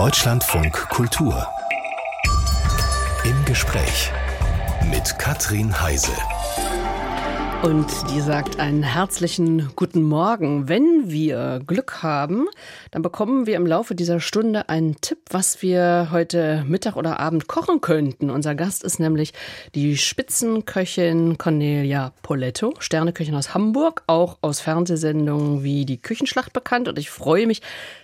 Deutschlandfunk Kultur. Im Gespräch mit Katrin Heise. Und die sagt einen herzlichen guten Morgen. Wenn wir Glück haben, dann bekommen wir im Laufe dieser Stunde einen Tipp, was wir heute Mittag oder Abend kochen könnten. Unser Gast ist nämlich die Spitzenköchin Cornelia Poletto, Sterneköchin aus Hamburg, auch aus Fernsehsendungen wie die Küchenschlacht bekannt. Und ich freue mich,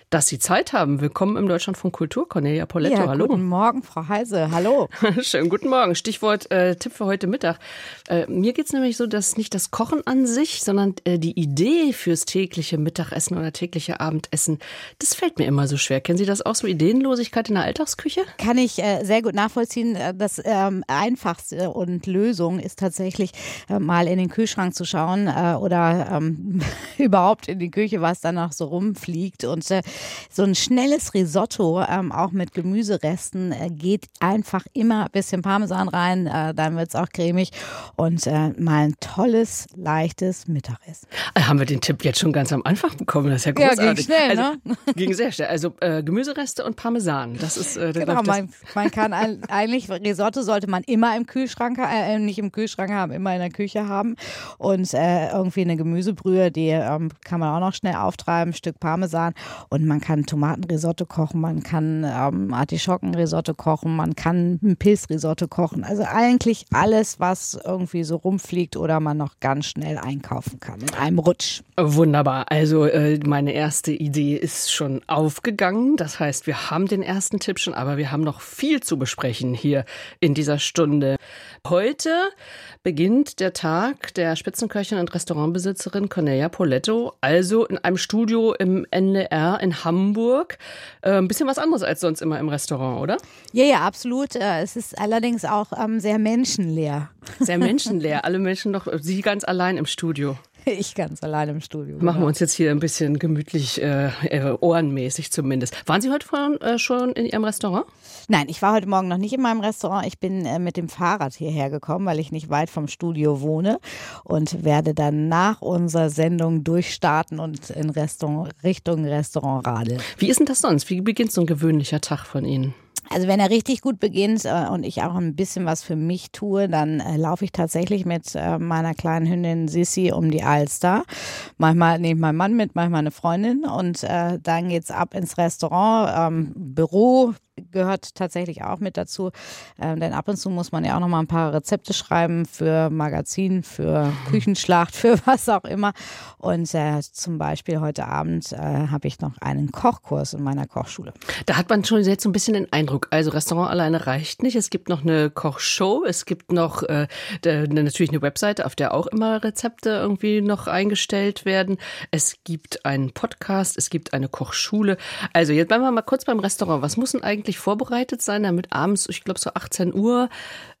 dass Sie Zeit haben. Willkommen im Deutschland von Kultur, Cornelia Poletto. Ja, hallo. Guten Morgen, Frau Heise. Hallo. Schönen guten Morgen. Stichwort äh, Tipp für heute Mittag. Äh, mir geht es nämlich so, dass nicht das Kochen an sich, sondern äh, die Idee fürs tägliche Mittagessen oder tägliche Abendessen, das fällt mir immer so schwer. Kennen Sie das auch so, Ideenlosigkeit in der Alltagsküche? Kann ich äh, sehr gut nachvollziehen. Äh, das ähm, Einfachste und Lösung ist tatsächlich äh, mal in den Kühlschrank zu schauen oder ähm, überhaupt in die Küche, was da noch so rumfliegt und so ein schnelles Risotto, ähm, auch mit Gemüseresten, äh, geht einfach immer ein bisschen Parmesan rein, äh, dann wird es auch cremig und äh, mal ein tolles, leichtes Mittagessen. Äh, haben wir den Tipp jetzt schon ganz am Anfang bekommen? Das ist ja großartig. Ja, ging schnell, also, ne? Ging sehr schnell. Also äh, Gemüsereste und Parmesan, das ist äh, genau, man, man, kann eigentlich, Risotto sollte man immer im Kühlschrank, äh, nicht im Kühlschrank haben, immer in der Küche haben und irgendwie eine Gemüsebrühe, die ähm, kann man auch noch schnell auftreiben, ein Stück Parmesan und man kann Tomatenrisotto kochen, man kann ähm, Artischockenrisotto kochen, man kann ein kochen. Also eigentlich alles, was irgendwie so rumfliegt oder man noch ganz schnell einkaufen kann in einem Rutsch. Wunderbar. Also äh, meine erste Idee ist schon aufgegangen. Das heißt, wir haben den ersten Tipp schon, aber wir haben noch viel zu besprechen hier in dieser Stunde. Heute beginnt der Tag der Spitzenköchin und Restaurantbesitzerin Cornelia Poletto, also in einem Studio im NDR in Hamburg. Äh, ein bisschen was anderes als sonst immer im Restaurant, oder? Ja, ja, absolut. Äh, es ist allerdings auch ähm, sehr menschenleer. Sehr menschenleer. Alle Menschen noch, Sie ganz allein im Studio. Ich ganz allein im Studio. Machen wir genau. uns jetzt hier ein bisschen gemütlich, äh, äh, ohrenmäßig zumindest. Waren Sie heute vorhin, äh, schon in Ihrem Restaurant? Nein, ich war heute Morgen noch nicht in meinem Restaurant. Ich bin äh, mit dem Fahrrad hierher gekommen, weil ich nicht weit vom Studio wohne und werde dann nach unserer Sendung durchstarten und in Restaurant, Richtung Restaurant radeln. Wie ist denn das sonst? Wie beginnt so ein gewöhnlicher Tag von Ihnen? Also wenn er richtig gut beginnt äh, und ich auch ein bisschen was für mich tue, dann äh, laufe ich tatsächlich mit äh, meiner kleinen Hündin Sissy um die Alster. Manchmal nehme ich meinen Mann mit, manchmal eine Freundin und äh, dann geht's ab ins Restaurant, ähm, Büro, gehört tatsächlich auch mit dazu. Ähm, denn ab und zu muss man ja auch noch mal ein paar Rezepte schreiben für Magazin, für Küchenschlacht, für was auch immer. Und äh, zum Beispiel heute Abend äh, habe ich noch einen Kochkurs in meiner Kochschule. Da hat man schon jetzt so ein bisschen den Eindruck, also Restaurant alleine reicht nicht. Es gibt noch eine Kochshow, es gibt noch äh, natürlich eine Webseite, auf der auch immer Rezepte irgendwie noch eingestellt werden. Es gibt einen Podcast, es gibt eine Kochschule. Also jetzt bleiben wir mal kurz beim Restaurant. Was muss denn eigentlich eigentlich vorbereitet sein, damit abends, ich glaube so 18 Uhr,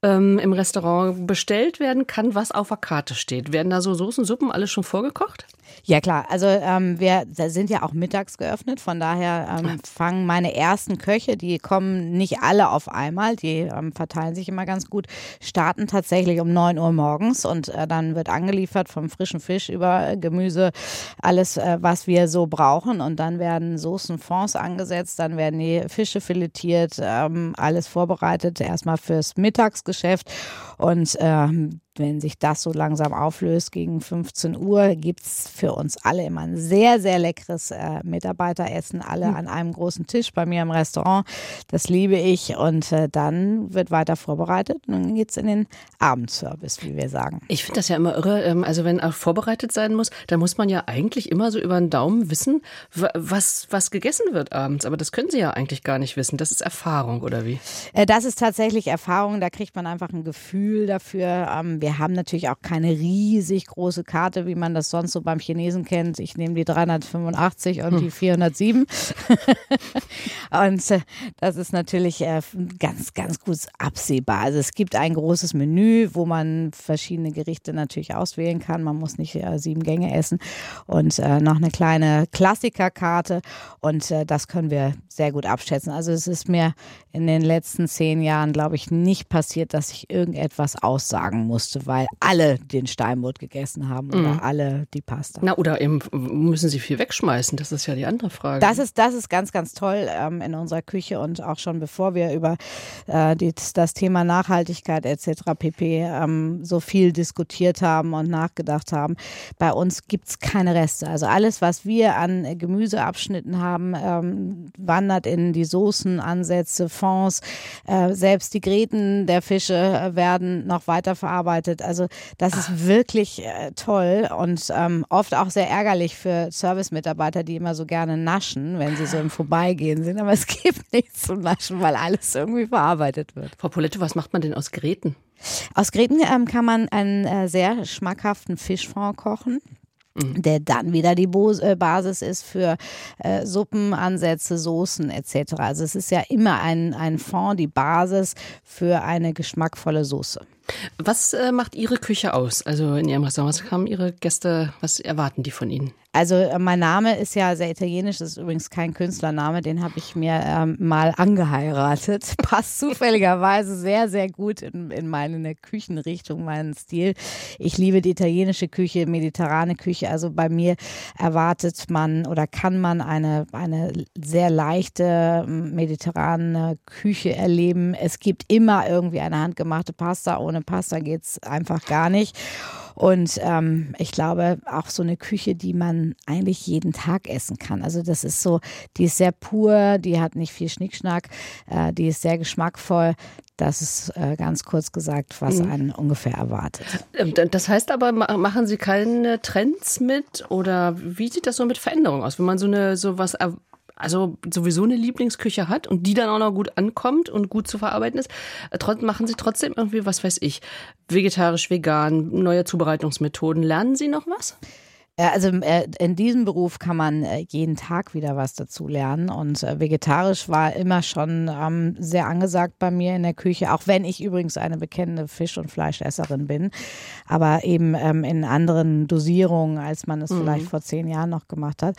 ähm, im Restaurant bestellt werden kann, was auf der Karte steht. Werden da so Soßen, Suppen alles schon vorgekocht? Ja klar, also ähm, wir sind ja auch mittags geöffnet, von daher ähm, fangen meine ersten Köche, die kommen nicht alle auf einmal, die ähm, verteilen sich immer ganz gut, starten tatsächlich um 9 Uhr morgens und äh, dann wird angeliefert vom frischen Fisch über Gemüse, alles, äh, was wir so brauchen. Und dann werden Soßen, Fonds angesetzt, dann werden die Fische filetiert, ähm, alles vorbereitet, erstmal fürs Mittagsgeschäft und ähm, wenn sich das so langsam auflöst gegen 15 Uhr, gibt es für uns alle immer ein sehr, sehr leckeres äh, Mitarbeiteressen, alle mhm. an einem großen Tisch bei mir im Restaurant. Das liebe ich. Und äh, dann wird weiter vorbereitet und dann geht es in den Abendservice, wie wir sagen. Ich finde das ja immer irre. Ähm, also wenn auch vorbereitet sein muss, dann muss man ja eigentlich immer so über den Daumen wissen, was, was gegessen wird abends. Aber das können Sie ja eigentlich gar nicht wissen. Das ist Erfahrung, oder wie? Äh, das ist tatsächlich Erfahrung. Da kriegt man einfach ein Gefühl dafür. Ähm, wir haben natürlich auch keine riesig große Karte, wie man das sonst so beim Chinesen kennt. Ich nehme die 385 und hm. die 407. und äh, das ist natürlich äh, ganz, ganz gut absehbar. Also es gibt ein großes Menü, wo man verschiedene Gerichte natürlich auswählen kann. Man muss nicht äh, sieben Gänge essen und äh, noch eine kleine Klassikerkarte und äh, das können wir sehr gut abschätzen. Also es ist mir in den letzten zehn Jahren, glaube ich, nicht passiert, dass ich irgendetwas aussagen musste weil alle den Steinbutt gegessen haben oder mhm. alle die Pasta. Na, oder eben müssen sie viel wegschmeißen? Das ist ja die andere Frage. Das ist, das ist ganz, ganz toll ähm, in unserer Küche und auch schon bevor wir über äh, die, das Thema Nachhaltigkeit etc. pp. Ähm, so viel diskutiert haben und nachgedacht haben. Bei uns gibt es keine Reste. Also alles, was wir an Gemüseabschnitten haben, ähm, wandert in die Soßenansätze, Fonds. Äh, selbst die Gräten der Fische äh, werden noch weiter verarbeitet. Also das ist Ach. wirklich äh, toll und ähm, oft auch sehr ärgerlich für Service-Mitarbeiter, die immer so gerne naschen, wenn sie so im Vorbeigehen sind. Aber es gibt nichts zu naschen, weil alles irgendwie verarbeitet wird. Frau Poletto, was macht man denn aus Gräten? Aus Gräten ähm, kann man einen äh, sehr schmackhaften Fischfond kochen mhm. der dann wieder die äh, Basis ist für äh, Suppen, Ansätze, Soßen etc. Also es ist ja immer ein, ein Fond, die Basis für eine geschmackvolle Soße. Was äh, macht Ihre Küche aus? Also in Ihrem Restaurant, was haben Ihre Gäste, was erwarten die von Ihnen? Also äh, mein Name ist ja sehr italienisch, das ist übrigens kein Künstlername, den habe ich mir ähm, mal angeheiratet. Passt zufälligerweise sehr, sehr gut in, in meine Küchenrichtung, meinen Stil. Ich liebe die italienische Küche, mediterrane Küche. Also bei mir erwartet man oder kann man eine, eine sehr leichte mediterrane Küche erleben. Es gibt immer irgendwie eine handgemachte Pasta. Ohne Pasta geht es einfach gar nicht. Und ähm, ich glaube auch so eine Küche, die man eigentlich jeden Tag essen kann. Also das ist so, die ist sehr pur, die hat nicht viel Schnickschnack, äh, die ist sehr geschmackvoll. Das ist äh, ganz kurz gesagt, was mhm. einen ungefähr erwartet. Ähm, das heißt aber, machen Sie keine Trends mit oder wie sieht das so mit Veränderungen aus? Wenn man so eine sowas also sowieso eine Lieblingsküche hat und die dann auch noch gut ankommt und gut zu verarbeiten ist, äh, machen Sie trotzdem irgendwie, was weiß ich, vegetarisch, vegan, neue Zubereitungsmethoden. Lernen Sie noch was? Also äh, in diesem Beruf kann man äh, jeden Tag wieder was dazu lernen und vegetarisch war immer schon ähm, sehr angesagt bei mir in der Küche, auch wenn ich übrigens eine bekennende Fisch- und Fleischesserin bin, aber eben ähm, in anderen Dosierungen, als man es mhm. vielleicht vor zehn Jahren noch gemacht hat.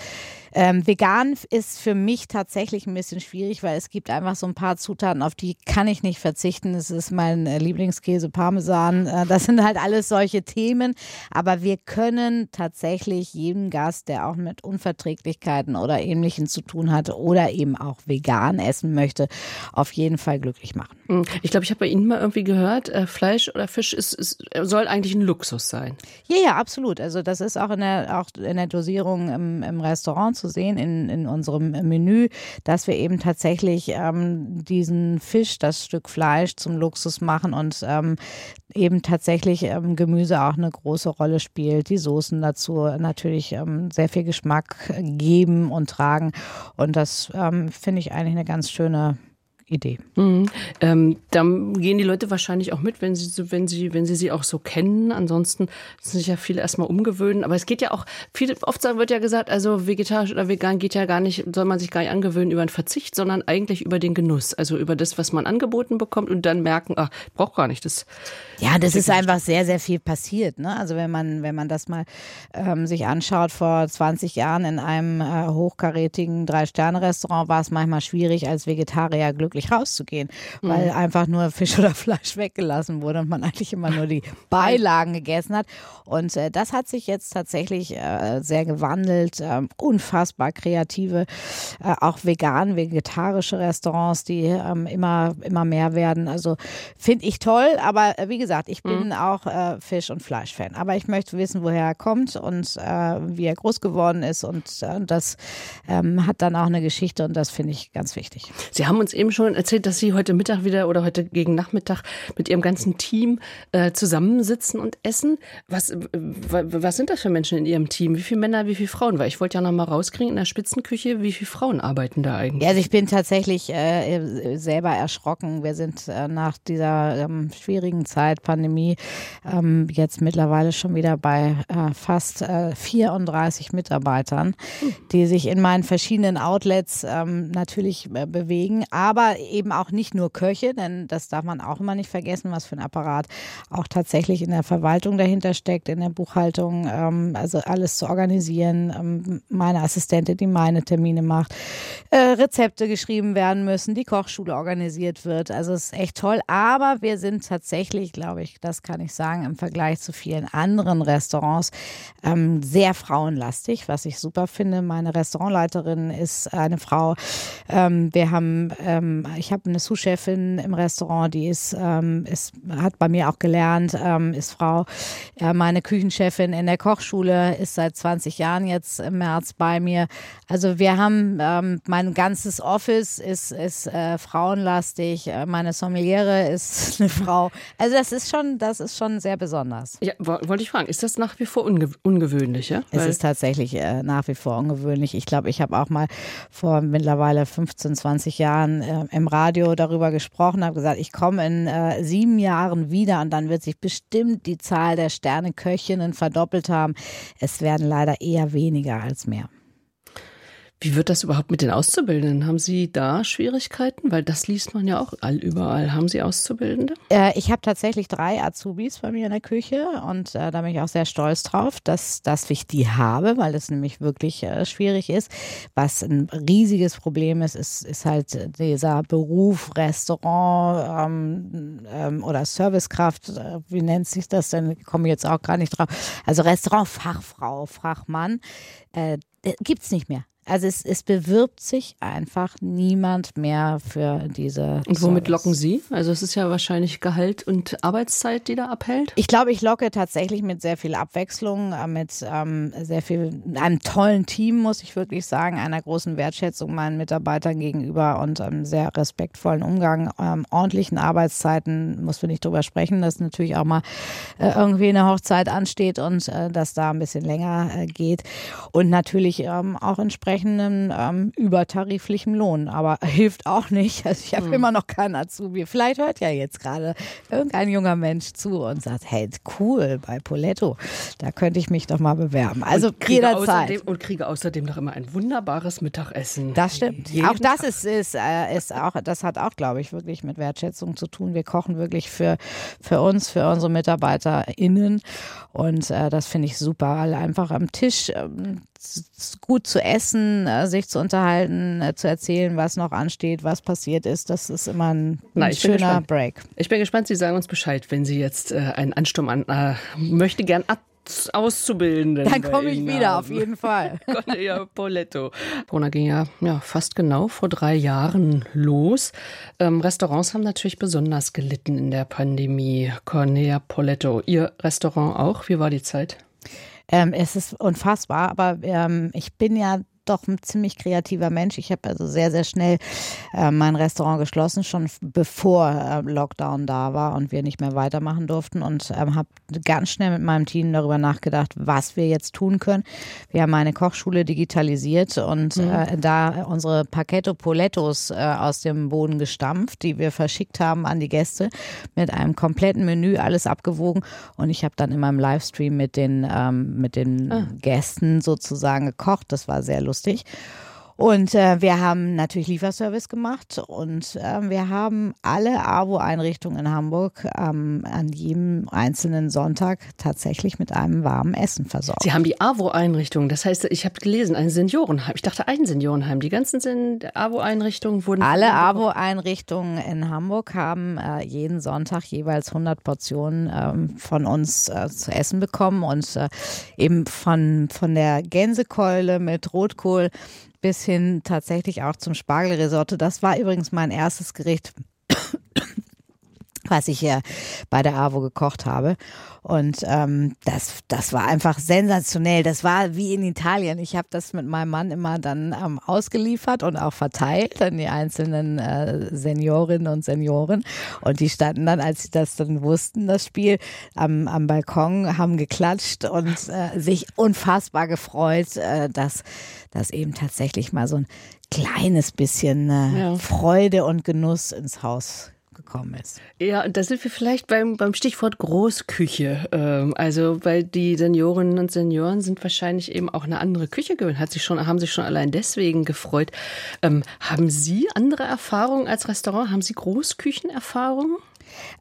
Ähm, vegan ist für mich tatsächlich ein bisschen schwierig, weil es gibt einfach so ein paar Zutaten, auf die kann ich nicht verzichten. Es ist mein Lieblingskäse Parmesan. Das sind halt alles solche Themen, aber wir können tatsächlich jeden Gast, der auch mit Unverträglichkeiten oder Ähnlichem zu tun hat oder eben auch vegan essen möchte, auf jeden Fall glücklich machen. Hm. Ich glaube, ich habe bei Ihnen mal irgendwie gehört, äh, Fleisch oder Fisch ist, ist, soll eigentlich ein Luxus sein. Ja, ja, absolut. Also das ist auch in der, auch in der Dosierung im, im Restaurant zu sehen, in, in unserem Menü, dass wir eben tatsächlich ähm, diesen Fisch, das Stück Fleisch zum Luxus machen und ähm, eben tatsächlich ähm, Gemüse auch eine große Rolle spielt, die Soßen dazu natürlich ähm, sehr viel Geschmack geben und tragen. Und das ähm, finde ich eigentlich eine ganz schöne Idee. Mhm. Ähm, dann gehen die Leute wahrscheinlich auch mit, wenn sie, wenn sie, wenn sie sie auch so kennen. Ansonsten müssen sich ja viele erstmal umgewöhnen. Aber es geht ja auch, viele, oft wird ja gesagt, also vegetarisch oder vegan geht ja gar nicht, soll man sich gar nicht angewöhnen über den Verzicht, sondern eigentlich über den Genuss. Also über das, was man angeboten bekommt und dann merken, ach, braucht gar nicht das. Ja, das ist einfach sehr, sehr viel passiert. Ne? Also wenn man, wenn man das mal ähm, sich anschaut, vor 20 Jahren in einem äh, hochkarätigen Drei-Sterne-Restaurant war es manchmal schwierig, als Vegetarier glücklich wirklich rauszugehen, weil mhm. einfach nur Fisch oder Fleisch weggelassen wurde und man eigentlich immer nur die Beilagen gegessen hat. Und äh, das hat sich jetzt tatsächlich äh, sehr gewandelt. Äh, unfassbar kreative, äh, auch vegan, vegetarische Restaurants, die ähm, immer, immer mehr werden. Also finde ich toll, aber äh, wie gesagt, ich bin mhm. auch äh, Fisch- und Fleischfan. Aber ich möchte wissen, woher er kommt und wie er groß geworden ist. Und das ähm, hat dann auch eine Geschichte und das finde ich ganz wichtig. Sie haben uns eben schon schon erzählt, dass Sie heute Mittag wieder oder heute gegen Nachmittag mit Ihrem ganzen Team äh, zusammensitzen und essen. Was, was sind das für Menschen in Ihrem Team? Wie viele Männer, wie viele Frauen? Weil ich wollte ja noch mal rauskriegen in der Spitzenküche, wie viele Frauen arbeiten da eigentlich? Ja, also ich bin tatsächlich äh, selber erschrocken. Wir sind äh, nach dieser ähm, schwierigen Zeit, Pandemie, ähm, jetzt mittlerweile schon wieder bei äh, fast 34 äh, Mitarbeitern, hm. die sich in meinen verschiedenen Outlets ähm, natürlich äh, bewegen. Aber eben auch nicht nur Köche, denn das darf man auch immer nicht vergessen, was für ein Apparat auch tatsächlich in der Verwaltung dahinter steckt, in der Buchhaltung, ähm, also alles zu organisieren. Ähm, meine Assistentin, die meine Termine macht, äh, Rezepte geschrieben werden müssen, die Kochschule organisiert wird. Also es ist echt toll. Aber wir sind tatsächlich, glaube ich, das kann ich sagen, im Vergleich zu vielen anderen Restaurants ähm, sehr frauenlastig, was ich super finde. Meine Restaurantleiterin ist eine Frau. Ähm, wir haben, ähm, ich habe eine Sous-Chefin im Restaurant, die ist, ähm, ist, hat bei mir auch gelernt, ähm, ist Frau. Äh, meine Küchenchefin in der Kochschule ist seit 20 Jahren jetzt im März bei mir. Also wir haben, ähm, mein ganzes Office ist, ist äh, frauenlastig. Äh, meine Sommeliere ist eine Frau. Also das ist schon, das ist schon sehr besonders. Ja, wollte ich fragen, ist das nach wie vor unge ungewöhnlich? Ja? Es ist tatsächlich äh, nach wie vor ungewöhnlich. Ich glaube, ich habe auch mal vor mittlerweile 15, 20 Jahren äh, im Radio darüber gesprochen, habe gesagt, ich komme in äh, sieben Jahren wieder und dann wird sich bestimmt die Zahl der Sterneköchinnen verdoppelt haben. Es werden leider eher weniger als mehr. Wie wird das überhaupt mit den Auszubildenden? Haben Sie da Schwierigkeiten? Weil das liest man ja auch all überall. Haben Sie Auszubildende? Äh, ich habe tatsächlich drei Azubis bei mir in der Küche und äh, da bin ich auch sehr stolz drauf, dass, dass ich die habe, weil das nämlich wirklich äh, schwierig ist. Was ein riesiges Problem ist, ist, ist halt dieser Beruf Restaurant ähm, ähm, oder Servicekraft. Äh, wie nennt sich das denn? Ich komme jetzt auch gar nicht drauf. Also Restaurantfachfrau, Fachmann. Äh, Gibt es nicht mehr. Also es, es bewirbt sich einfach niemand mehr für diese. Und womit Service. locken Sie? Also es ist ja wahrscheinlich Gehalt und Arbeitszeit, die da abhält. Ich glaube, ich locke tatsächlich mit sehr viel Abwechslung, äh, mit ähm, sehr viel, einem tollen Team, muss ich wirklich sagen, einer großen Wertschätzung meinen Mitarbeitern gegenüber und einem sehr respektvollen Umgang, ähm, ordentlichen Arbeitszeiten, muss wir nicht drüber sprechen, dass natürlich auch mal äh, irgendwie eine Hochzeit ansteht und äh, dass da ein bisschen länger äh, geht. Und natürlich ähm, auch entsprechend entsprechendem ähm, übertariflichem Lohn. Aber hilft auch nicht. Also ich habe hm. immer noch keinen Azubi. Vielleicht hört ja jetzt gerade irgendein junger Mensch zu und sagt, hey, cool, bei Poletto, da könnte ich mich doch mal bewerben. Also und jederzeit. Außerdem, und kriege außerdem noch immer ein wunderbares Mittagessen. Das stimmt. Jeden auch das ist, ist, äh, ist auch, das hat auch, glaube ich, wirklich mit Wertschätzung zu tun. Wir kochen wirklich für, für uns, für unsere MitarbeiterInnen. Und äh, das finde ich super. Alle einfach am Tisch ähm, gut zu essen, äh, sich zu unterhalten, äh, zu erzählen, was noch ansteht, was passiert ist. Das ist immer ein, Na, schöner Break. Ich bin gespannt, Sie sagen uns Bescheid, wenn Sie jetzt äh, einen Ansturm an äh, möchte gern ab Auszubildenden. Dann komme ich wieder, haben. auf jeden Fall. Cornelia Poletto. Corona ging ja, ja fast genau vor drei Jahren los. Ähm, Restaurants haben natürlich besonders gelitten in der Pandemie. Cornelia Poletto, Ihr Restaurant auch? Wie war die Zeit? Ähm, es ist unfassbar, aber ähm, ich bin ja doch ein ziemlich kreativer Mensch. Ich habe also sehr, sehr schnell äh, mein Restaurant geschlossen, schon bevor äh, Lockdown da war und wir nicht mehr weitermachen durften und ähm, habe ganz schnell mit meinem Team darüber nachgedacht, was wir jetzt tun können. Wir haben eine Kochschule digitalisiert und mhm. äh, da unsere Paquetto Polettos äh, aus dem Boden gestampft, die wir verschickt haben an die Gäste mit einem kompletten Menü, alles abgewogen und ich habe dann in meinem Livestream mit den, ähm, mit den ah. Gästen sozusagen gekocht. Das war sehr lustig lustig. Und äh, wir haben natürlich Lieferservice gemacht und äh, wir haben alle AWO-Einrichtungen in Hamburg ähm, an jedem einzelnen Sonntag tatsächlich mit einem warmen Essen versorgt. Sie haben die AWO-Einrichtungen, das heißt, ich habe gelesen, ein Seniorenheim. Ich dachte ein Seniorenheim. Die ganzen AWO-Einrichtungen wurden. Alle AWO-Einrichtungen in Hamburg haben äh, jeden Sonntag jeweils 100 Portionen ähm, von uns äh, zu essen bekommen und äh, eben von, von der Gänsekeule mit Rotkohl bis hin tatsächlich auch zum Spargelrisotto. Das war übrigens mein erstes Gericht was ich hier bei der AWO gekocht habe. Und ähm, das, das war einfach sensationell. Das war wie in Italien. Ich habe das mit meinem Mann immer dann ähm, ausgeliefert und auch verteilt an die einzelnen äh, Seniorinnen und Senioren. Und die standen dann, als sie das dann wussten, das Spiel, am, am Balkon, haben geklatscht und äh, sich unfassbar gefreut, äh, dass das eben tatsächlich mal so ein kleines bisschen äh, ja. Freude und Genuss ins Haus gekommen ist. Ja, und da sind wir vielleicht beim, beim Stichwort Großküche. Ähm, also, weil die Seniorinnen und Senioren sind wahrscheinlich eben auch eine andere Küche gewöhnt, hat sich schon, haben sich schon allein deswegen gefreut. Ähm, haben Sie andere Erfahrungen als Restaurant? Haben Sie Großküchenerfahrungen?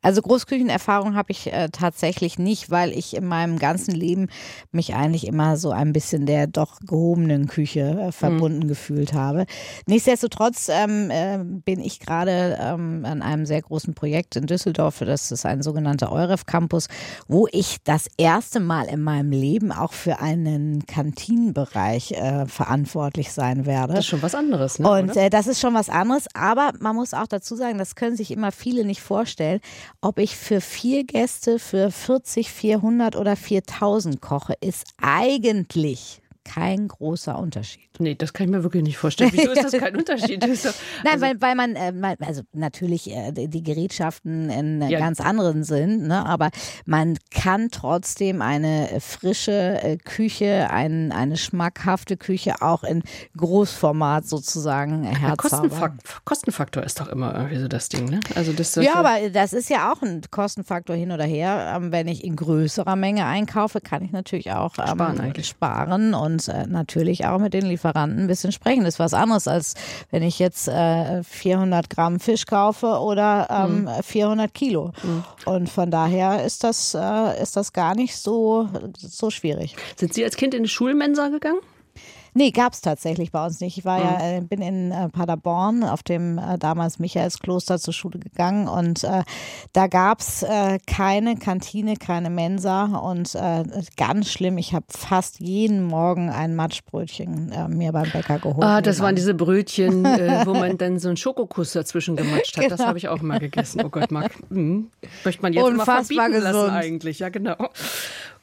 Also Großküchenerfahrung habe ich äh, tatsächlich nicht, weil ich in meinem ganzen Leben mich eigentlich immer so ein bisschen der doch gehobenen Küche äh, verbunden mhm. gefühlt habe. Nichtsdestotrotz ähm, äh, bin ich gerade ähm, an einem sehr großen Projekt in Düsseldorf. Das ist ein sogenannter Euref Campus, wo ich das erste Mal in meinem Leben auch für einen Kantinenbereich äh, verantwortlich sein werde. Das ist schon was anderes, ne? Und äh, das ist schon was anderes. Aber man muss auch dazu sagen, das können sich immer viele nicht vorstellen ob ich für vier Gäste für 40, 400 oder 4000 koche, ist eigentlich kein großer Unterschied. Nee, das kann ich mir wirklich nicht vorstellen. Wieso ist das kein Unterschied? Nein, also, weil, weil man, äh, also natürlich äh, die Gerätschaften in ja. ganz anderen sind, ne? aber man kann trotzdem eine frische äh, Küche, ein, eine schmackhafte Küche auch in Großformat sozusagen herzaubern. Kostenfaktor, Kostenfaktor ist doch immer irgendwie so das Ding, ne? Also das ja, aber das ist ja auch ein Kostenfaktor hin oder her. Ähm, wenn ich in größerer Menge einkaufe, kann ich natürlich auch ähm, sparen, sparen und äh, natürlich auch mit den Lieferanten Lieferanten ein bisschen sprechen. Das ist was anderes, als wenn ich jetzt äh, 400 Gramm Fisch kaufe oder ähm, mhm. 400 Kilo. Mhm. Und von daher ist das, äh, ist das gar nicht so, so schwierig. Sind Sie als Kind in die Schulmensa gegangen? Nee, gab es tatsächlich bei uns nicht. Ich war mhm. ja, äh, bin in äh, Paderborn auf dem äh, damals Michaelskloster zur Schule gegangen und äh, da gab es äh, keine Kantine, keine Mensa und äh, ganz schlimm, ich habe fast jeden Morgen ein Matschbrötchen mir beim Bäcker geholt. Ah, das waren diese Brötchen, wo man dann so einen Schokokuss dazwischen gematscht hat. Genau. Das habe ich auch mal gegessen. Oh Gott, Marc. Hm. Möchte man jetzt Unfassbar mal verbieten gesund. lassen eigentlich. Ja, genau.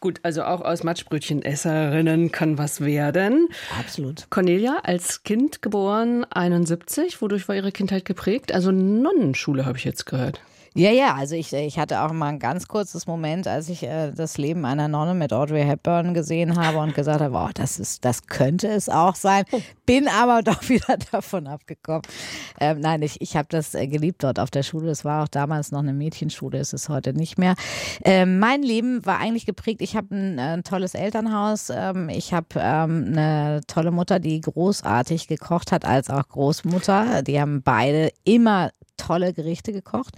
Gut, also auch aus Matschbrötchenesserinnen kann was werden. Absolut. Cornelia, als Kind geboren 71, wodurch war ihre Kindheit geprägt? Also Nonnenschule habe ich jetzt gehört. Ja, ja, also ich, ich hatte auch mal ein ganz kurzes Moment, als ich äh, das Leben einer Nonne mit Audrey Hepburn gesehen habe und gesagt habe, oh, das ist, das könnte es auch sein. Bin aber doch wieder davon abgekommen. Ähm, nein, ich, ich habe das äh, geliebt dort auf der Schule. Es war auch damals noch eine Mädchenschule, ist es heute nicht mehr. Ähm, mein Leben war eigentlich geprägt. Ich habe ein, ein, tolles Elternhaus. Ähm, ich habe ähm, eine tolle Mutter, die großartig gekocht hat, als auch Großmutter. Die haben beide immer tolle Gerichte gekocht.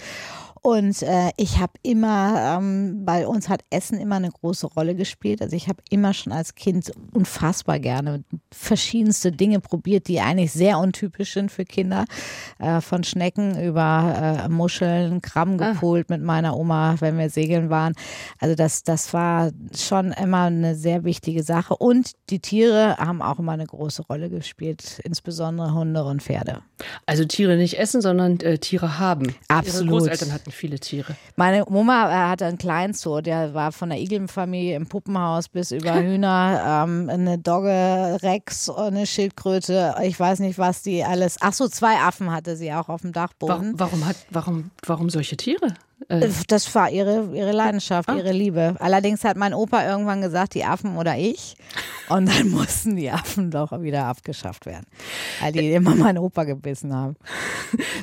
Und äh, ich habe immer, ähm, bei uns hat Essen immer eine große Rolle gespielt. Also ich habe immer schon als Kind unfassbar gerne verschiedenste Dinge probiert, die eigentlich sehr untypisch sind für Kinder. Äh, von Schnecken über äh, Muscheln, Krabben ah. gepolt mit meiner Oma, wenn wir segeln waren. Also das, das war schon immer eine sehr wichtige Sache. Und die Tiere haben auch immer eine große Rolle gespielt, insbesondere Hunde und Pferde. Also Tiere nicht essen, sondern äh, Tiere haben. Absolut. Ihre Großeltern hatten viele Tiere. Meine Oma äh, hatte einen kleinen Zoo, der war von der Igelfamilie im Puppenhaus bis über Hühner, ähm, eine Dogge, Rex, eine Schildkröte, ich weiß nicht, was die alles. Ach so, zwei Affen hatte sie auch auf dem Dachboden. Warum, warum hat, warum, warum solche Tiere? Äh. Das war ihre, ihre Leidenschaft, ah. ihre Liebe. Allerdings hat mein Opa irgendwann gesagt, die Affen oder ich. Und dann mussten die Affen doch wieder abgeschafft werden, weil die immer meinen Opa gebissen haben.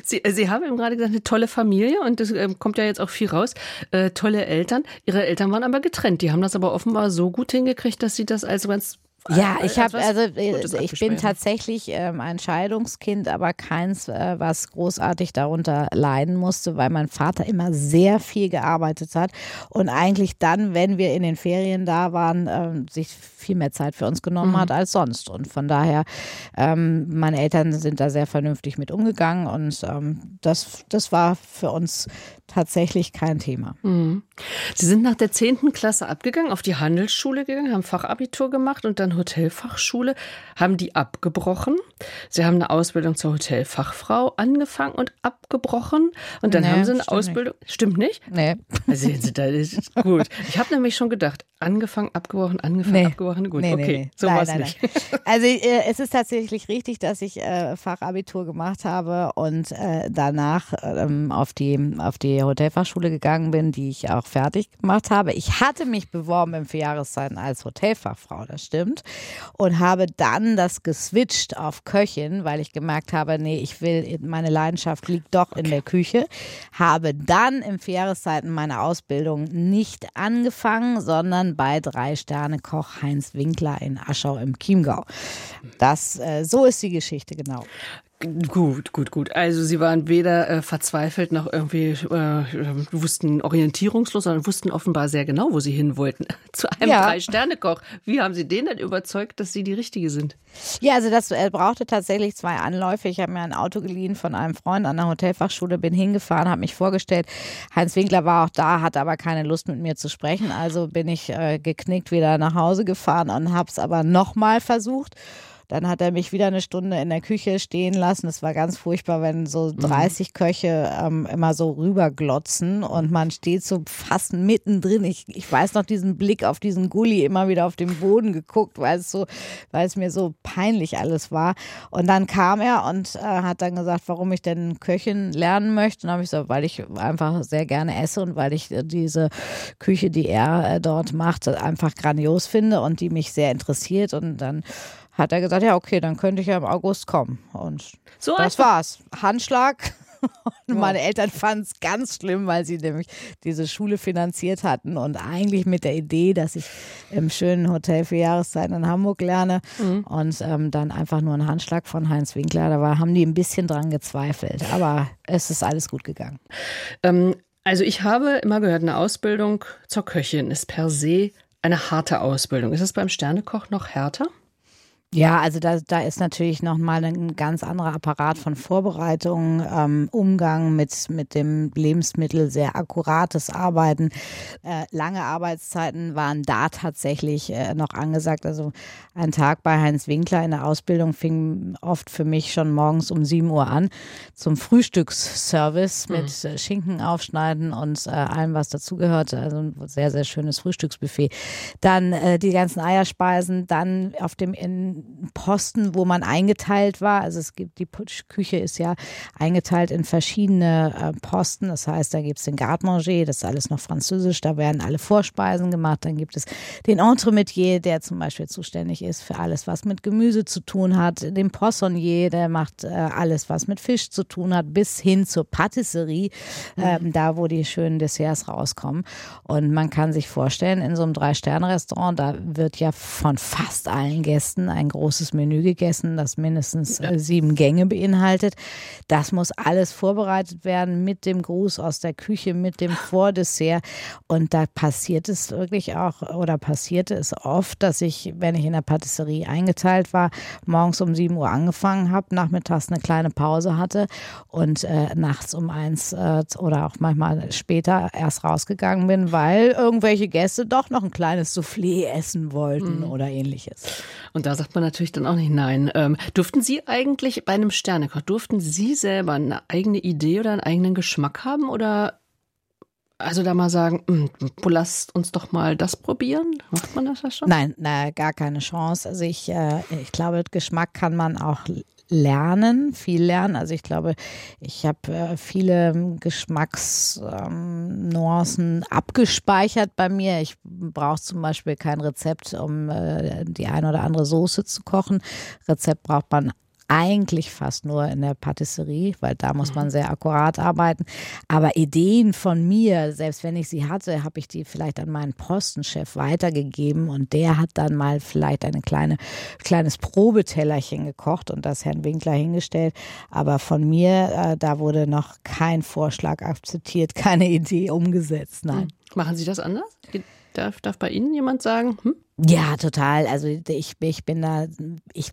Sie, Sie haben eben gerade gesagt, eine tolle Familie und das äh, kommt ja jetzt auch viel raus. Äh, tolle Eltern. Ihre Eltern waren aber getrennt. Die haben das aber offenbar so gut hingekriegt, dass Sie das als ganz ja, ich habe also äh, ich bin tatsächlich ähm, ein Scheidungskind, aber keins, äh, was großartig darunter leiden musste, weil mein Vater immer sehr viel gearbeitet hat und eigentlich dann, wenn wir in den Ferien da waren, ähm, sich viel mehr Zeit für uns genommen mhm. hat als sonst. Und von daher, ähm, meine Eltern sind da sehr vernünftig mit umgegangen und ähm, das, das war für uns tatsächlich kein Thema. Mhm. Sie sind nach der 10. Klasse abgegangen, auf die Handelsschule gegangen, haben Fachabitur gemacht und dann Hotelfachschule, haben die abgebrochen. Sie haben eine Ausbildung zur Hotelfachfrau angefangen und abgebrochen. Und dann nee, haben sie eine Ausbildung. Nicht. Stimmt nicht? Nee. Also, das ist gut. Ich habe nämlich schon gedacht, angefangen, abgebrochen, angefangen, nee. abgebrochen. Gut, nee, okay, so war es nicht. Also äh, es ist tatsächlich richtig, dass ich äh, Fachabitur gemacht habe und äh, danach ähm, auf, die, auf die Hotelfachschule gegangen bin, die ich auch fertig gemacht habe. Ich hatte mich beworben im Vierjahreszeiten als Hotelfachfrau, das stimmt. Und habe dann das geswitcht auf Köchin, weil ich gemerkt habe, nee, ich will, meine Leidenschaft liegt doch in der Küche. Habe dann im Vierjahreszeiten meine Ausbildung nicht angefangen, sondern bei Drei-Sterne-Koch Heinz Winkler in Aschau im Chiemgau. Das, äh, so ist die Geschichte genau. Gut, gut, gut. Also Sie waren weder äh, verzweifelt noch irgendwie äh, wussten orientierungslos, sondern wussten offenbar sehr genau, wo Sie hin wollten. Zu einem ja. Drei-Sterne-Koch. Wie haben Sie den denn überzeugt, dass Sie die Richtige sind? Ja, also das er brauchte tatsächlich zwei Anläufe. Ich habe mir ein Auto geliehen von einem Freund an der Hotelfachschule, bin hingefahren, habe mich vorgestellt. Heinz Winkler war auch da, hatte aber keine Lust mit mir zu sprechen. Also bin ich äh, geknickt wieder nach Hause gefahren und habe es aber nochmal versucht. Dann hat er mich wieder eine Stunde in der Küche stehen lassen. Es war ganz furchtbar, wenn so 30 mhm. Köche ähm, immer so rüberglotzen und man steht so fast mittendrin. Ich, ich weiß noch diesen Blick auf diesen Gully immer wieder auf den Boden geguckt, weil es so, weil es mir so peinlich alles war. Und dann kam er und äh, hat dann gesagt, warum ich denn Köchin lernen möchte. Und habe ich so, weil ich einfach sehr gerne esse und weil ich äh, diese Küche, die er äh, dort macht, einfach grandios finde und die mich sehr interessiert. Und dann hat er gesagt, ja, okay, dann könnte ich ja im August kommen. Und so das war's. Handschlag. Und meine Eltern fanden es ganz schlimm, weil sie nämlich diese Schule finanziert hatten und eigentlich mit der Idee, dass ich im schönen Hotel für Jahreszeiten in Hamburg lerne mhm. und ähm, dann einfach nur ein Handschlag von Heinz Winkler. Da war, haben die ein bisschen dran gezweifelt, aber es ist alles gut gegangen. Ähm, also ich habe immer gehört, eine Ausbildung zur Köchin ist per se eine harte Ausbildung. Ist es beim Sternekoch noch härter? Ja, also da, da ist natürlich nochmal ein ganz anderer Apparat von Vorbereitung, ähm, Umgang mit, mit dem Lebensmittel, sehr akkurates Arbeiten. Äh, lange Arbeitszeiten waren da tatsächlich äh, noch angesagt. Also ein Tag bei Heinz Winkler in der Ausbildung fing oft für mich schon morgens um 7 Uhr an zum Frühstücksservice mhm. mit äh, Schinken aufschneiden und äh, allem, was dazugehörte. Also ein sehr, sehr schönes Frühstücksbuffet. Dann äh, die ganzen Eierspeisen, dann auf dem in Posten, wo man eingeteilt war. Also es gibt, die Küche ist ja eingeteilt in verschiedene äh, Posten. Das heißt, da gibt es den Garde-Manger, das ist alles noch französisch, da werden alle Vorspeisen gemacht. Dann gibt es den Entremetier, der zum Beispiel zuständig ist für alles, was mit Gemüse zu tun hat. Den Poissonnier, der macht äh, alles, was mit Fisch zu tun hat, bis hin zur Patisserie, äh, da wo die schönen Desserts rauskommen. Und man kann sich vorstellen, in so einem Drei-Sterne-Restaurant, da wird ja von fast allen Gästen ein großes Menü gegessen, das mindestens äh, sieben Gänge beinhaltet. Das muss alles vorbereitet werden mit dem Gruß aus der Küche, mit dem Vordessert. Und da passiert es wirklich auch oder passierte es oft, dass ich, wenn ich in der Patisserie eingeteilt war, morgens um sieben Uhr angefangen habe, nachmittags eine kleine Pause hatte und äh, nachts um eins äh, oder auch manchmal später erst rausgegangen bin, weil irgendwelche Gäste doch noch ein kleines Soufflé essen wollten mhm. oder ähnliches. Und da sagt man natürlich dann auch nicht nein. Ähm, durften Sie eigentlich bei einem Sternekoch, durften Sie selber eine eigene Idee oder einen eigenen Geschmack haben oder also da mal sagen, hm, lasst uns doch mal das probieren. Macht man das ja schon? Nein, na, gar keine Chance. Also ich, äh, ich glaube, Geschmack kann man auch lernen, viel lernen. Also ich glaube, ich habe äh, viele Geschmacksnuancen abgespeichert bei mir. Ich brauche zum Beispiel kein Rezept, um äh, die eine oder andere Soße zu kochen. Rezept braucht man eigentlich fast nur in der Patisserie, weil da muss man mhm. sehr akkurat arbeiten. Aber Ideen von mir, selbst wenn ich sie hatte, habe ich die vielleicht an meinen Postenchef weitergegeben und der hat dann mal vielleicht ein kleine, kleines Probetellerchen gekocht und das Herrn Winkler hingestellt. Aber von mir, äh, da wurde noch kein Vorschlag akzeptiert, keine Idee umgesetzt. Nein. Machen Sie das anders? Darf, darf bei Ihnen jemand sagen, hm? Ja, total. Also ich, ich bin da, ich,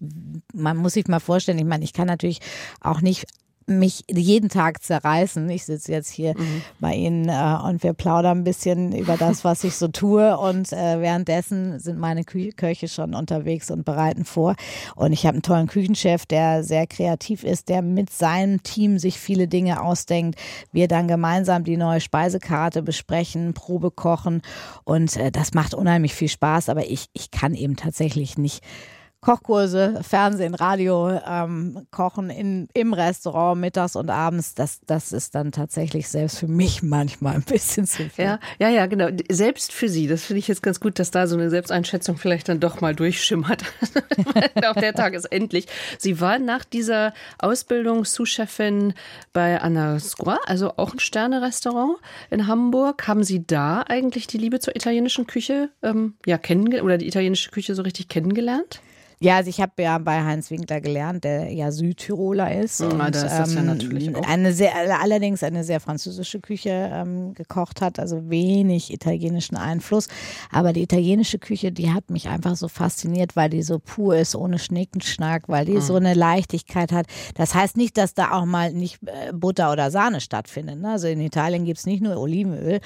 man muss sich mal vorstellen, ich meine, ich kann natürlich auch nicht mich jeden Tag zerreißen. Ich sitze jetzt hier mhm. bei Ihnen äh, und wir plaudern ein bisschen über das, was ich so tue. Und äh, währenddessen sind meine Kü Köche schon unterwegs und bereiten vor. Und ich habe einen tollen Küchenchef, der sehr kreativ ist, der mit seinem Team sich viele Dinge ausdenkt. Wir dann gemeinsam die neue Speisekarte besprechen, Probe kochen. Und äh, das macht unheimlich viel Spaß. Aber ich, ich kann eben tatsächlich nicht Kochkurse, Fernsehen, Radio, ähm, Kochen in, im Restaurant mittags und abends, das, das ist dann tatsächlich selbst für mich manchmal ein bisschen zu viel. Ja, ja, ja, genau. Selbst für Sie, das finde ich jetzt ganz gut, dass da so eine Selbsteinschätzung vielleicht dann doch mal durchschimmert. Auch der Tag ist endlich. Sie war nach dieser Ausbildung Sous-Chefin bei Anna Squa, also auch ein Sterne-Restaurant in Hamburg. Haben Sie da eigentlich die Liebe zur italienischen Küche ähm, ja, kennengelernt oder die italienische Küche so richtig kennengelernt? Ja, also ich habe ja bei Heinz Winkler gelernt, der ja Südtiroler ist. Ja, und, da ist das ja ähm, natürlich auch. Eine sehr, allerdings eine sehr französische Küche ähm, gekocht hat, also wenig italienischen Einfluss. Aber die italienische Küche, die hat mich einfach so fasziniert, weil die so pur ist, ohne Schnickenschnack, weil die Mhm. so eine Leichtigkeit hat. Das heißt nicht, dass da auch mal nicht äh, Butter oder Sahne stattfindet. Ne? Also in Italien gibt's nicht nur Olivenöl,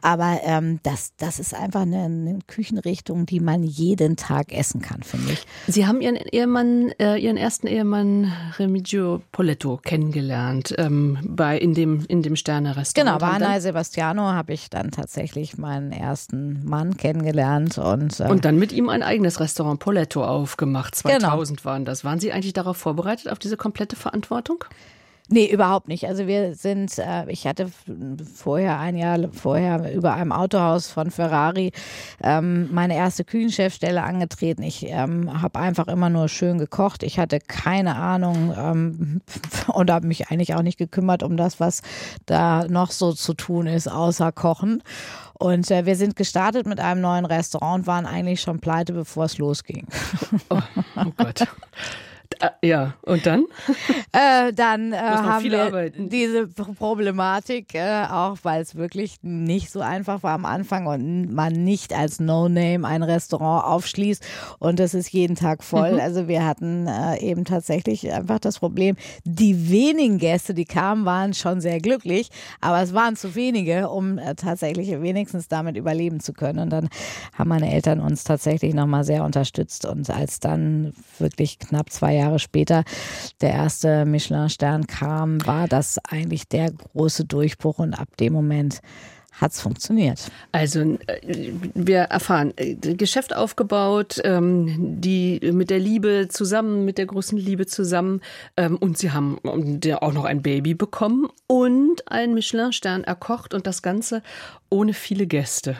aber ähm, das, das ist einfach eine, eine Küchenrichtung, die man jeden Tag essen kann, finde ich. Sie haben Ihren Ehemann, äh, Ihren ersten Ehemann Remigio Poletto kennengelernt ähm, bei in dem in dem Sterne-Restaurant. Genau, bei Anna Sebastiano habe ich dann tatsächlich meinen ersten Mann kennengelernt und, äh, Und dann mit ihm ein eigenes Restaurant Poletto aufgemacht. Genau. 2000 waren das. Waren Sie eigentlich darauf vorbereitet, auf diese komplette Verantwortung? Nee, überhaupt nicht. Also wir sind, äh, ich hatte vorher ein Jahr vorher über einem Autohaus von Ferrari ähm, meine erste Küchenchefstelle angetreten. Ich ähm, habe einfach immer nur schön gekocht. Ich hatte keine Ahnung ähm, und habe mich eigentlich auch nicht gekümmert um das, was da noch so zu tun ist, außer kochen. Und äh, wir sind gestartet mit einem neuen Restaurant und waren eigentlich schon pleite, bevor es losging. Oh, oh Gott. Ja, und dann? Äh, dann äh, haben wir arbeiten. diese Problematik, äh, auch weil es wirklich nicht so einfach war am Anfang und man nicht als No-Name ein Restaurant aufschließt und es ist jeden Tag voll. Mhm. Also wir hatten äh, eben tatsächlich einfach das Problem, die wenigen Gäste, die kamen, waren schon sehr glücklich, aber es waren zu wenige, um äh, tatsächlich wenigstens damit überleben zu können. Und dann haben meine Eltern uns tatsächlich nochmal sehr unterstützt und als dann wirklich knapp zwei Jahre später der erste Michelin-Stern kam, war das eigentlich der große Durchbruch und ab dem Moment hat es funktioniert. Also äh, wir erfahren, äh, Geschäft aufgebaut, ähm, die mit der Liebe zusammen, mit der großen Liebe zusammen ähm, und sie haben der auch noch ein Baby bekommen und einen Michelin-Stern erkocht und das Ganze ohne viele Gäste.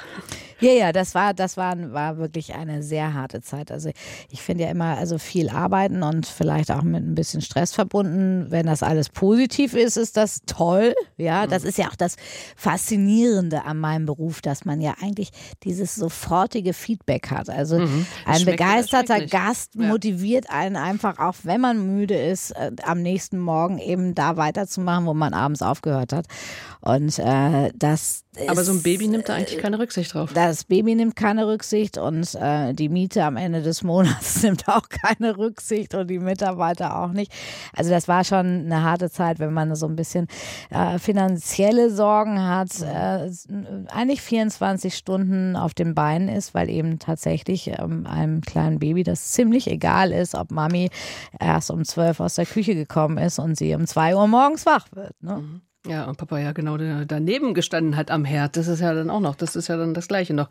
Ja, ja, das war, das war, war wirklich eine sehr harte Zeit. Also ich finde ja immer, also viel arbeiten und vielleicht auch mit ein bisschen Stress verbunden. Wenn das alles positiv ist, ist das toll. Ja, das ist ja auch das Faszinierende an meinem Beruf, dass man ja eigentlich dieses sofortige Feedback hat. Also ein Schmeckt oder begeisterter. Gast Ja. motiviert einen einfach, auch wenn man müde ist, äh, am nächsten Morgen eben da weiterzumachen, wo man abends aufgehört hat. Und äh, das Aber ist, so ein Baby nimmt da eigentlich keine Rücksicht drauf. das Baby nimmt keine Rücksicht und äh, die Miete am Ende des Monats nimmt auch keine Rücksicht und die Mitarbeiter auch nicht. Also das war schon eine harte Zeit, wenn man so ein bisschen äh, finanzielle Sorgen hat, äh, eigentlich 24 Stunden auf den Beinen ist, weil eben tatsächlich ähm, einem kleinen Baby das ziemlich egal ist, ob Mami erst um 12 aus der Küche gekommen ist und sie um 2 Uhr morgens wach wird. Ne? Ja, und Papa ja genau da- daneben gestanden hat am Herd. Das ist ja dann auch noch, das ist ja dann das Gleiche noch.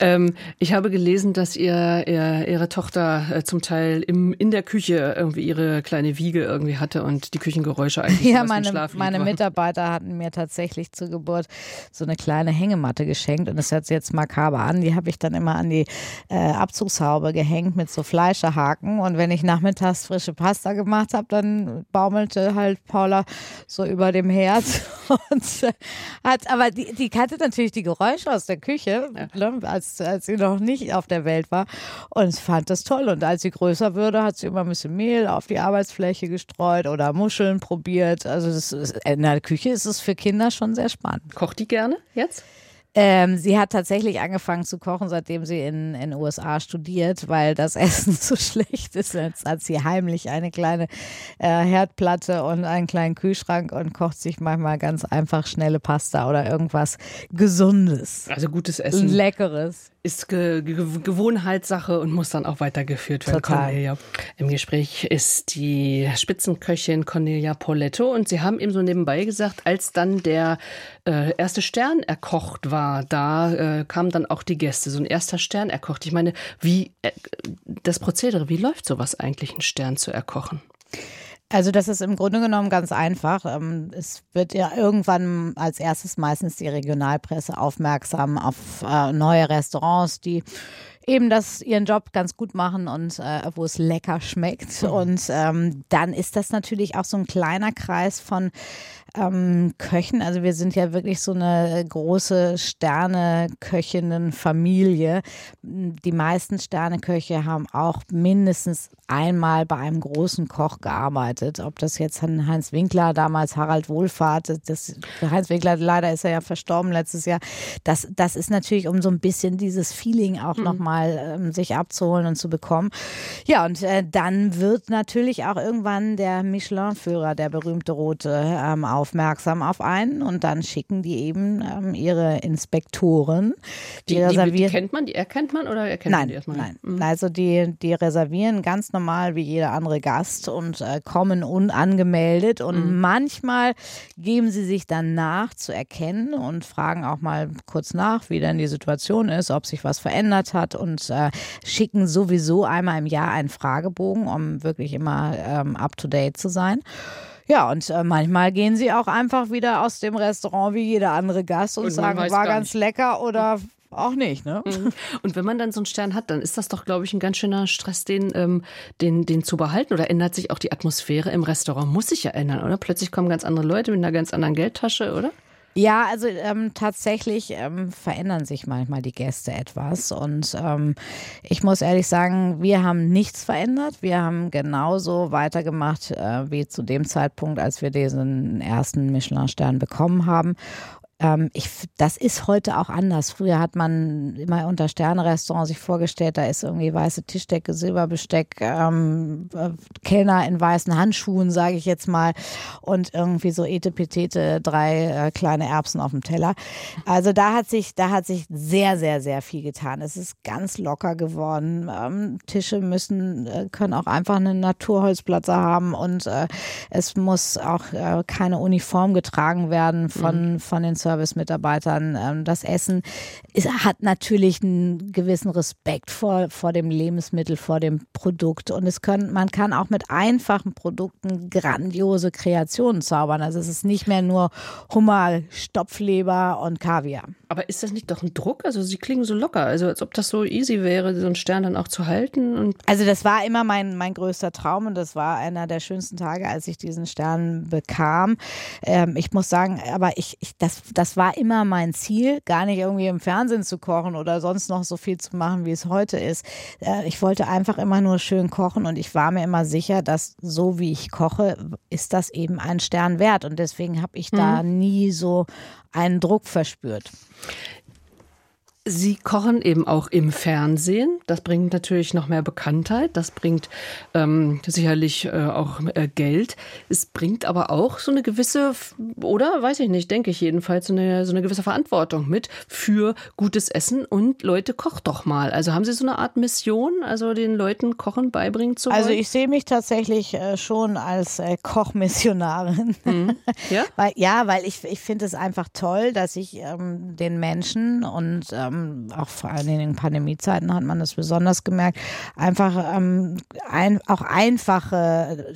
Ähm, ich habe gelesen, dass ihr, ihr ihre Tochter äh, zum Teil im, in der Küche irgendwie ihre kleine Wiege irgendwie hatte und die Küchengeräusche eigentlich Ja, meine, meine waren. Mitarbeiter hatten mir tatsächlich zur Geburt so eine kleine Hängematte geschenkt und das hört sich jetzt makaber an. Die habe ich dann immer an die äh, Abzugshaube gehängt mit so Fleischerhaken und wenn ich nachmittags frische Pasta gemacht habe, dann baumelte halt Paula so über dem Herd und äh, hat, aber die, die kannte natürlich die Geräusche aus der Küche, ne, als, als sie noch nicht auf der Welt war und fand das toll und als sie größer wurde, hat sie immer ein bisschen Mehl auf die Arbeitsfläche gestreut oder Muscheln probiert. Also das in der Küche ist es für Kinder schon sehr spannend. Kocht die gerne jetzt? Ähm, sie hat tatsächlich angefangen zu kochen, seitdem sie in den USA studiert, weil das Essen so schlecht ist. Jetzt hat sie heimlich eine kleine äh, Herdplatte und einen kleinen Kühlschrank und kocht sich manchmal ganz einfach schnelle Pasta oder irgendwas Gesundes Also gutes Essen. Leckeres. Ist Ge Ge Gewohnheitssache und muss dann auch weitergeführt werden. Total. Cornelia. Im Gespräch ist die Spitzenköchin Cornelia Poletto und Sie haben eben so nebenbei gesagt, als dann der äh, erste Stern erkocht war, da äh, kamen dann auch die Gäste. So ein erster Stern erkocht. Ich meine, wie äh, das Prozedere, wie läuft sowas eigentlich, einen Stern zu erkochen? Also das ist im Grunde genommen ganz einfach. Ähm, es wird ja irgendwann als erstes meistens die Regionalpresse aufmerksam auf äh, neue Restaurants, die eben das ihren Job ganz gut machen und äh, wo es lecker schmeckt. Und ähm, dann ist das natürlich auch so ein kleiner Kreis von ähm, Köchen. Also wir sind ja wirklich so eine große Sterne-Köchinnen-Familie. Die meisten Sterneköche haben auch mindestens einmal bei einem großen Koch gearbeitet. Ob das jetzt Heinz Winkler, damals Harald Wohlfahrt, das, Heinz Winkler, leider ist er ja verstorben letztes Jahr. Das, das ist natürlich, um so ein bisschen dieses Feeling auch mhm. nochmal ähm, sich abzuholen und zu bekommen. Ja, und äh, dann wird natürlich auch irgendwann der Michelin-Führer, der berühmte Rote, ähm, aufmerksam auf einen und dann schicken die eben ähm, ihre Inspektoren. Die, die, die, die, kennt man, die erkennt man oder erkennt nein, man die erstmal? Nein, mhm. also die, die reservieren ganz normal wie jeder andere Gast und äh, kommen unangemeldet. Und mhm. manchmal geben sie sich dann nach zu erkennen und fragen auch mal kurz nach, wie denn die Situation ist, ob sich was verändert hat und äh, schicken sowieso einmal im Jahr einen Fragebogen, um wirklich immer ähm, up-to-date zu sein. Ja, und äh, manchmal gehen sie auch einfach wieder aus dem Restaurant wie jeder andere Gast und, und sagen, war ganz nicht. lecker oder auch nicht, ne? Mhm. Und wenn man dann so einen Stern hat, dann ist das doch, glaube ich, ein ganz schöner Stress, den, ähm, den, den zu behalten. Oder ändert sich auch die Atmosphäre im Restaurant? Muss sich ja ändern, oder? Plötzlich kommen ganz andere Leute mit einer ganz anderen Geldtasche, oder? Ja, also ähm, tatsächlich ähm, verändern sich manchmal die Gäste etwas. Und ähm, ich muss ehrlich sagen, wir haben nichts verändert. Wir haben genauso weitergemacht äh, wie zu dem Zeitpunkt, als wir diesen ersten Michelin-Stern bekommen haben ähm, ich, das ist heute auch anders. Früher hat man immer unter Sternrestaurant sich vorgestellt, da ist irgendwie weiße Tischdecke, Silberbesteck, ähm, äh, Kellner in weißen Handschuhen, sage ich jetzt mal, und irgendwie so etepetete drei äh, kleine Erbsen auf dem Teller. Also da hat sich, da hat sich sehr, sehr, sehr viel getan. Es ist ganz locker geworden. Ähm, Tische müssen, äh, können auch einfach einen Naturholzplatzer haben und äh, es muss auch äh, keine Uniform getragen werden von, mhm. von den Service-Mitarbeitern. Ähm, das Essen ist, hat natürlich einen gewissen Respekt vor, vor dem Lebensmittel, vor dem Produkt. Und es können, man kann auch mit einfachen Produkten grandiose Kreationen zaubern. Also es ist nicht mehr nur Hummer, Stopfleber und Kaviar. Aber ist das nicht doch ein Druck? Also sie klingen so locker, also als ob das so easy wäre, so einen Stern dann auch zu halten. Also das war immer mein, mein größter Traum und das war einer der schönsten Tage, als ich diesen Stern bekam. Ähm, ich muss sagen, aber ich, ich das, das war immer mein Ziel, gar nicht irgendwie im Fernsehen zu kochen oder sonst noch so viel zu machen, wie es heute ist. Äh, ich wollte einfach immer nur schön kochen und ich war mir immer sicher, dass so wie ich koche, ist das eben ein Stern wert. Und deswegen habe ich da mhm. nie so einen Druck verspürt. Sie kochen eben auch im Fernsehen. Das bringt natürlich noch mehr Bekanntheit. Das bringt ähm, sicherlich äh, auch äh, Geld. Es bringt aber auch so eine gewisse, oder weiß ich nicht, denke ich jedenfalls, so eine, so eine gewisse Verantwortung mit für gutes Essen. Und Leute, kocht doch mal. Also haben Sie so eine Art Mission, also den Leuten Kochen beibringen zu wollen? Also ich sehe mich tatsächlich äh, schon als äh, Kochmissionarin. Mhm. Ja? weil, ja, weil ich, ich finde es einfach toll, dass ich ähm, den Menschen und ähm, ähm, auch vor allem in den Pandemiezeiten hat man das besonders gemerkt, einfach ähm, ein, auch einfache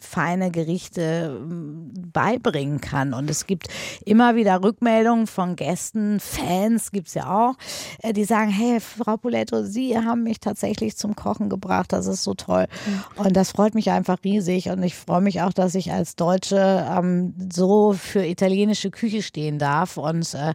feine Gerichte ähm, beibringen kann. Und es gibt immer wieder Rückmeldungen von Gästen, Fans gibt es ja auch, äh, die sagen, hey, Frau Poletto, Sie haben mich tatsächlich zum Kochen gebracht, das ist so toll. Mhm. Und das freut mich einfach riesig. Und ich freue mich auch, dass ich als Deutsche ähm, so für italienische Küche stehen darf und äh,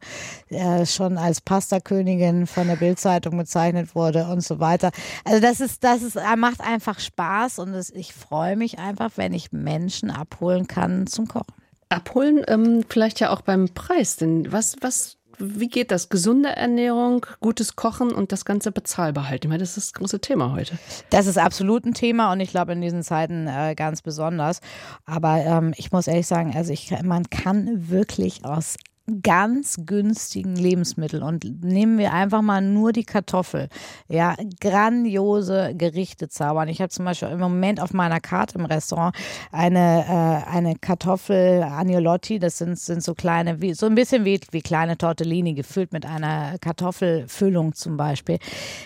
äh, schon als Pastakönigin von der Bildzeitung bezeichnet wurde und so weiter. Also das ist, das ist, macht einfach Spaß und das, ich freue mich einfach, wenn ich Menschen abholen kann zum Kochen. Abholen, ähm, vielleicht ja auch beim Preis. Denn was, was, wie geht das? Gesunde Ernährung, gutes Kochen und das Ganze bezahlbar halten. Ich meine, das ist das große Thema heute. Das ist absolut ein Thema und ich glaube in diesen Zeiten äh, ganz besonders. Aber ähm, ich muss ehrlich sagen, also ich, man kann wirklich aus ganz günstigen Lebensmittel und nehmen wir einfach mal nur die Kartoffel. Ja, grandiose Gerichte zaubern. Ich habe zum Beispiel im Moment auf meiner Karte im Restaurant eine, äh, eine Kartoffel Agnolotti. Das sind, sind so kleine, wie, so ein bisschen wie, wie kleine Tortellini, gefüllt mit einer Kartoffelfüllung zum Beispiel.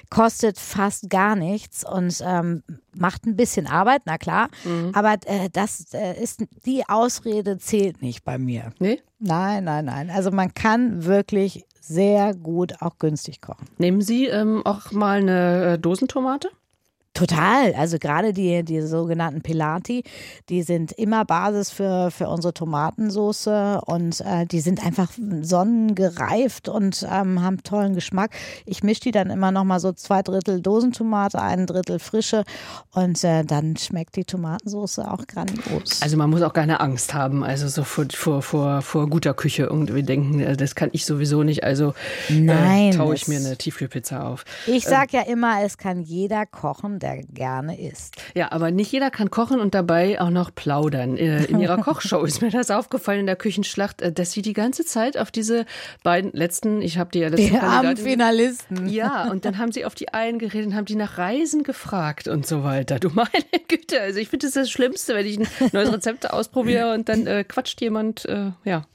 Kostet fast gar nichts und ähm, macht ein bisschen Arbeit, na klar. Mhm. Aber äh, das äh, ist die Ausrede zählt nicht bei mir. Nee? Nein, nein, nein. Also man kann wirklich sehr gut auch günstig kochen. Nehmen Sie ähm, auch mal eine äh, Dosentomate? Total. Also gerade die, die sogenannten Pilati, die sind immer Basis für, für unsere Tomatensauce und äh, die sind einfach sonnengereift und ähm, haben tollen Geschmack. Ich mische die dann immer noch mal so zwei Drittel Dosentomate, ein Drittel frische und äh, dann schmeckt die Tomatensauce auch grandios. Also man muss auch keine Angst haben, also so vor, vor, vor, vor guter Küche irgendwie denken, äh, das kann ich sowieso nicht, also äh, taue ich mir eine Tiefkühlpizza auf. Ich sage ja immer, es kann jeder kochen, der gerne isst. Ja, aber nicht jeder kann kochen und dabei auch noch plaudern. Äh, in ihrer Kochshow ist mir das aufgefallen in der Küchenschlacht, äh, dass sie die ganze Zeit auf diese beiden letzten, ich habe die ja letzten die armen Finalisten. Ja, und dann haben sie auf die einen geredet und haben die nach Reisen gefragt und so weiter. Du meine Güte, also ich finde das das Schlimmste, wenn ich ein neues Rezept ausprobiere und dann äh, quatscht jemand, äh, ja.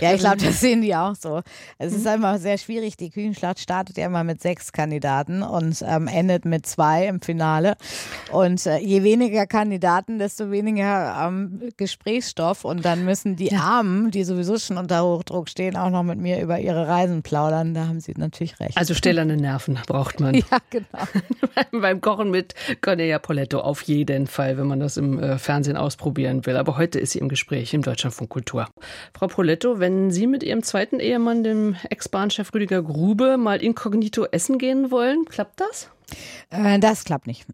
Ja, ich glaube, das sehen die auch so. Es ist immer sehr schwierig. Die Küchenschlacht startet ja immer mit sechs Kandidaten und ähm, endet mit zwei im Finale. Finale. Und äh, je weniger Kandidaten, desto weniger ähm, Gesprächsstoff. Und dann müssen die ja. Armen, die sowieso schon unter Hochdruck stehen, auch noch mit mir über ihre Reisen plaudern. Da haben Sie natürlich recht. Also stählerne Nerven braucht man. Ja, genau. Beim Kochen mit Cornelia Poletto auf jeden Fall, wenn man das im äh, Fernsehen ausprobieren will. Aber heute ist sie im Gespräch im Deutschlandfunk Kultur. Frau Poletto, wenn Sie mit Ihrem zweiten Ehemann, dem Ex-Bahnchef Rüdiger Grube, mal inkognito essen gehen wollen, klappt das? Äh, das klappt nicht.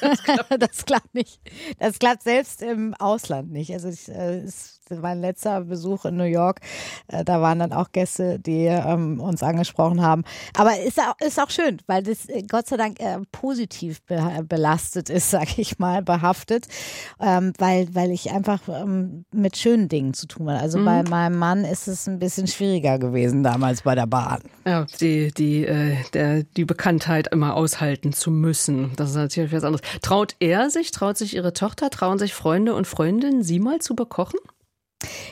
Das klappt. das klappt nicht. Das klappt selbst im Ausland nicht. Also es äh, ist mein letzter Besuch in New York. Äh, da waren dann auch Gäste, die ähm, uns angesprochen haben. Aber ist auch, ist auch schön, weil das äh, Gott sei Dank äh, positiv be belastet ist, sag ich mal, behaftet, ähm, weil, weil ich einfach ähm, mit schönen Dingen zu tun habe. Also mhm. bei meinem Mann ist es ein bisschen schwieriger gewesen damals bei der Bahn. Ja, die, die, äh, der, die Bekanntheit immer aushalten zu müssen. Das ist natürlich was anderes. Traut er sich, traut sich ihre Tochter, trauen sich Freunde und Freundinnen, sie mal zu bekochen?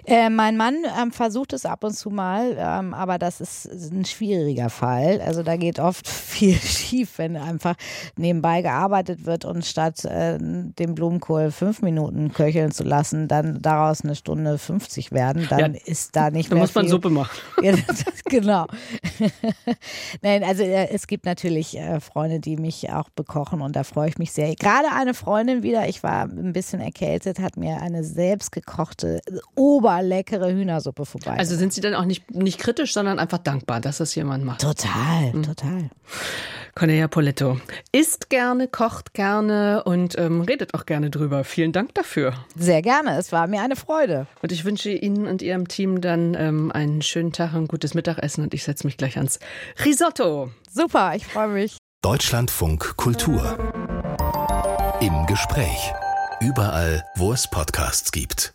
Äh, mein Mann ähm, versucht es ab und zu mal, ähm, aber das ist ein schwieriger Fall. Also da geht oft viel schief, wenn einfach nebenbei gearbeitet wird und statt äh, den Blumenkohl fünf Minuten köcheln zu lassen, dann daraus eine Stunde 50 werden, dann ja, ist da nicht mehr. Da muss man viel. Suppe machen. Ja, genau. Nein, also äh, es gibt natürlich äh, Freunde, die mich auch bekochen und da freue ich mich sehr. Gerade eine Freundin wieder, ich war ein bisschen erkältet, hat mir eine selbstgekochte oberleckere Hühnersuppe vorbei. Also sind Sie dann auch nicht, nicht kritisch, sondern einfach dankbar, dass das jemand macht? Total, mhm. total. Cornelia Poletto isst gerne, kocht gerne und ähm, redet auch gerne drüber. Vielen Dank dafür. Sehr gerne, es war mir eine Freude. Und ich wünsche Ihnen und Ihrem Team dann ähm, einen schönen Tag, ein gutes Mittagessen und ich setze mich gleich ans Risotto. Super, ich freue mich. Deutschlandfunk Kultur. Im Gespräch. Überall, wo es Podcasts gibt